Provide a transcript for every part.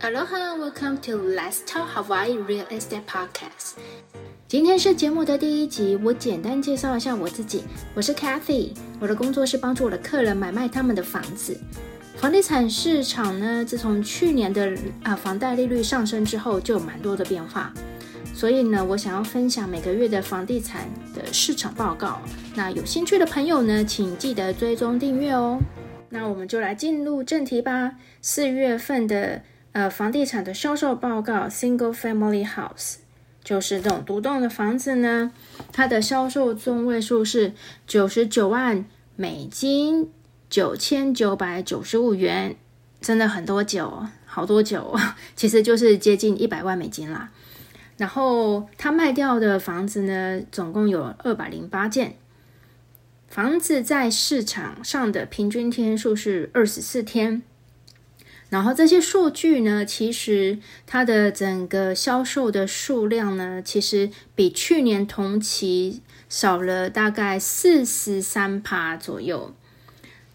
Aloha, welcome to Let's Talk Hawaii Real Estate Podcast。今天是节目的第一集，我简单介绍一下我自己。我是 Kathy，我的工作是帮助我的客人买卖他们的房子。房地产市场呢，自从去年的啊房贷利率上升之后，就有蛮多的变化。所以呢，我想要分享每个月的房地产的市场报告。那有兴趣的朋友呢，请记得追踪订阅哦。那我们就来进入正题吧。四月份的呃房地产的销售报告，Single Family House，就是这种独栋的房子呢，它的销售中位数是九十九万美金，九千九百九十五元，真的很多酒，好多酒，其实就是接近一百万美金啦。然后他卖掉的房子呢，总共有二百零八件。房子在市场上的平均天数是二十四天，然后这些数据呢，其实它的整个销售的数量呢，其实比去年同期少了大概四十三趴左右，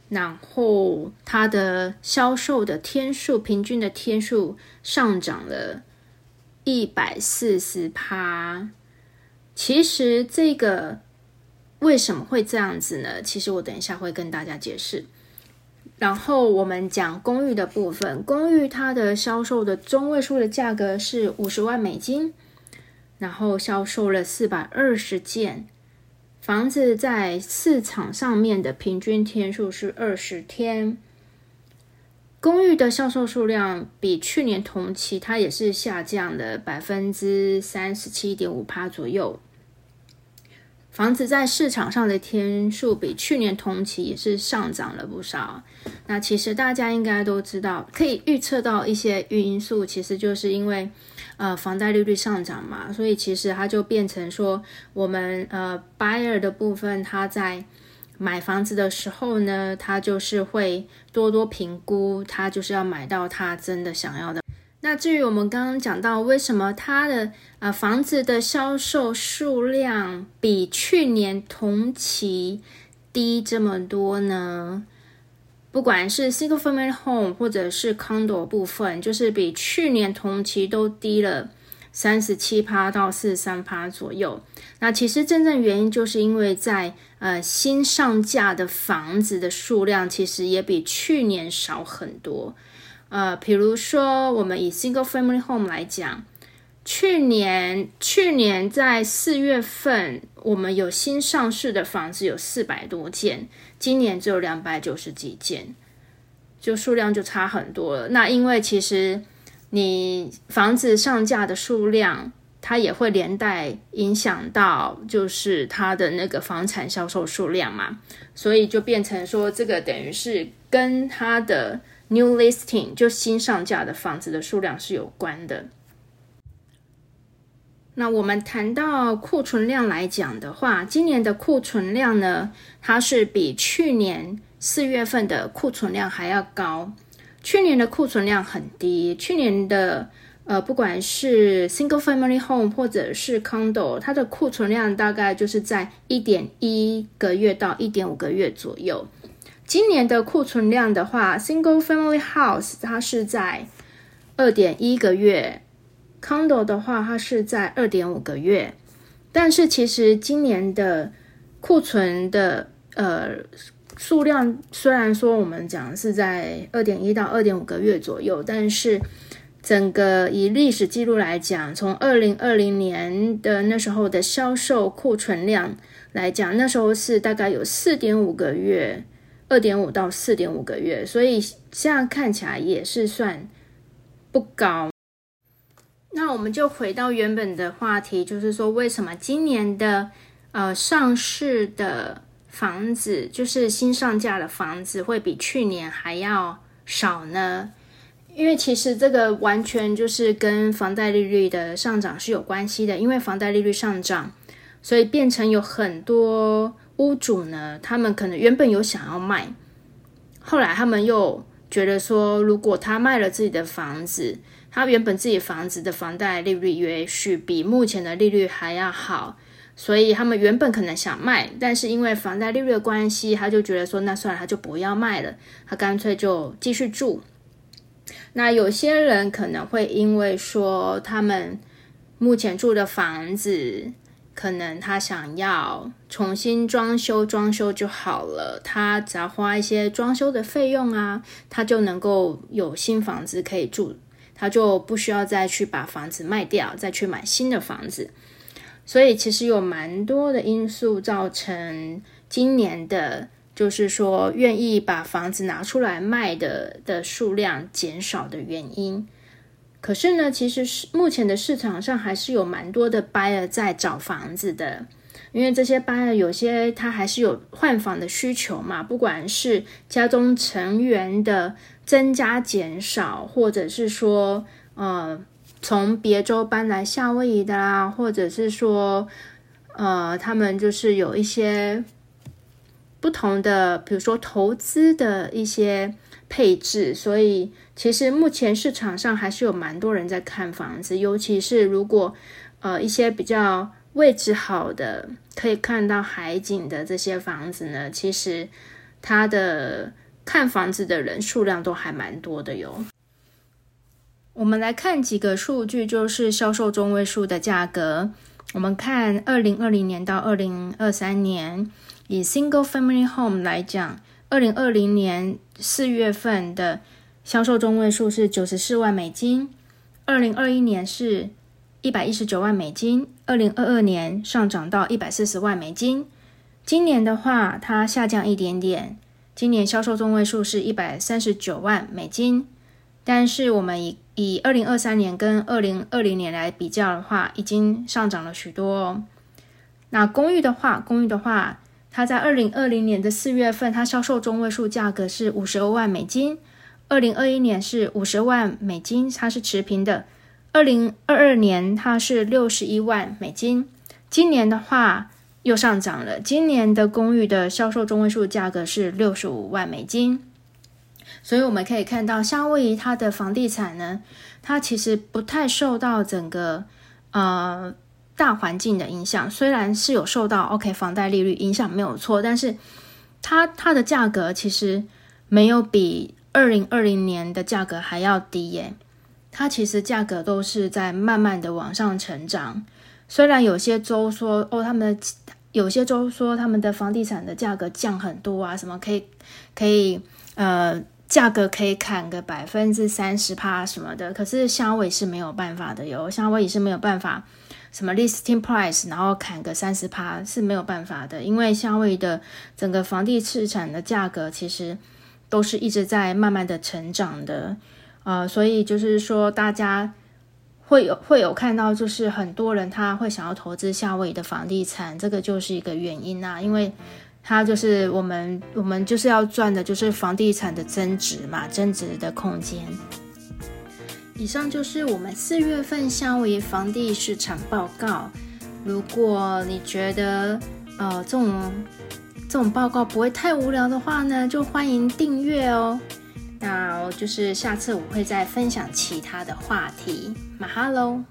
然后它的销售的天数，平均的天数上涨了一百四十趴。其实这个。为什么会这样子呢？其实我等一下会跟大家解释。然后我们讲公寓的部分，公寓它的销售的中位数的价格是五十万美金，然后销售了四百二十件房子，在市场上面的平均天数是二十天。公寓的销售数量比去年同期，它也是下降了百分之三十七点五趴左右。房子在市场上的天数比去年同期也是上涨了不少。那其实大家应该都知道，可以预测到一些因素，其实就是因为呃房贷利率上涨嘛，所以其实它就变成说，我们呃 buyer 的部分，他在买房子的时候呢，他就是会多多评估，他就是要买到他真的想要的。那至于我们刚刚讲到，为什么它的呃房子的销售数量比去年同期低这么多呢？不管是 single family home 或者是 condo 部分，就是比去年同期都低了三十七趴到四十三趴左右。那其实真正原因就是因为在呃新上架的房子的数量，其实也比去年少很多。呃，比如说，我们以 single family home 来讲，去年去年在四月份，我们有新上市的房子有四百多件，今年只有两百九十几件，就数量就差很多了。那因为其实你房子上架的数量，它也会连带影响到就是它的那个房产销售数量嘛，所以就变成说，这个等于是跟它的。New listing 就新上架的房子的数量是有关的。那我们谈到库存量来讲的话，今年的库存量呢，它是比去年四月份的库存量还要高。去年的库存量很低，去年的呃，不管是 single family home 或者是 condo，它的库存量大概就是在一点一个月到一点五个月左右。今年的库存量的话，single family house 它是在二点一个月，condo 的话它是在二点五个月。但是其实今年的库存的呃数量，虽然说我们讲是在二点一到二点五个月左右，但是整个以历史记录来讲，从二零二零年的那时候的销售库存量来讲，那时候是大概有四点五个月。二点五到四点五个月，所以这样看起来也是算不高。那我们就回到原本的话题，就是说为什么今年的呃上市的房子，就是新上架的房子会比去年还要少呢？因为其实这个完全就是跟房贷利率的上涨是有关系的，因为房贷利率上涨，所以变成有很多。屋主呢，他们可能原本有想要卖，后来他们又觉得说，如果他卖了自己的房子，他原本自己房子的房贷利率也许比目前的利率还要好，所以他们原本可能想卖，但是因为房贷利率的关系，他就觉得说，那算了，他就不要卖了，他干脆就继续住。那有些人可能会因为说他们目前住的房子，可能他想要重新装修，装修就好了，他只要花一些装修的费用啊，他就能够有新房子可以住，他就不需要再去把房子卖掉，再去买新的房子。所以其实有蛮多的因素造成今年的。就是说，愿意把房子拿出来卖的的数量减少的原因。可是呢，其实是目前的市场上还是有蛮多的 buyer 在找房子的，因为这些 buyer 有些他还是有换房的需求嘛，不管是家中成员的增加减少，或者是说，呃，从别州搬来夏威夷的啦，或者是说，呃，他们就是有一些。不同的，比如说投资的一些配置，所以其实目前市场上还是有蛮多人在看房子，尤其是如果呃一些比较位置好的，可以看到海景的这些房子呢，其实它的看房子的人数量都还蛮多的哟。我们来看几个数据，就是销售中位数的价格。我们看二零二零年到二零二三年。以 single family home 来讲，二零二零年四月份的销售中位数是九十四万美金，二零二一年是一百一十九万美金，二零二二年上涨到一百四十万美金。今年的话，它下降一点点，今年销售中位数是一百三十九万美金。但是我们以以二零二三年跟二零二零年来比较的话，已经上涨了许多哦。那公寓的话，公寓的话。它在二零二零年的四月份，它销售中位数价格是五十二万美金；二零二一年是五十万美金，它是持平的；二零二二年它是六十一万美金。今年的话又上涨了，今年的公寓的销售中位数价格是六十五万美金。所以我们可以看到，夏威夷它的房地产呢，它其实不太受到整个呃。大环境的影响虽然是有受到 OK 房贷利率影响没有错，但是它它的价格其实没有比二零二零年的价格还要低耶。它其实价格都是在慢慢的往上成长。虽然有些州说哦，他们的有些州说他们的房地产的价格降很多啊，什么可以可以呃价格可以砍个百分之三十趴什么的，可是夏威是没有办法的哟，夏威夷是没有办法。什么 listing price，然后砍个三十趴是没有办法的，因为夏威夷的整个房地产的价格其实都是一直在慢慢的成长的，呃，所以就是说大家会有会有看到，就是很多人他会想要投资夏威夷的房地产，这个就是一个原因啊，因为它就是我们我们就是要赚的就是房地产的增值嘛，增值的空间。以上就是我们四月份夏威夷房地市场报告。如果你觉得呃这种这种报告不会太无聊的话呢，就欢迎订阅哦。那就是下次我会再分享其他的话题。马哈喽。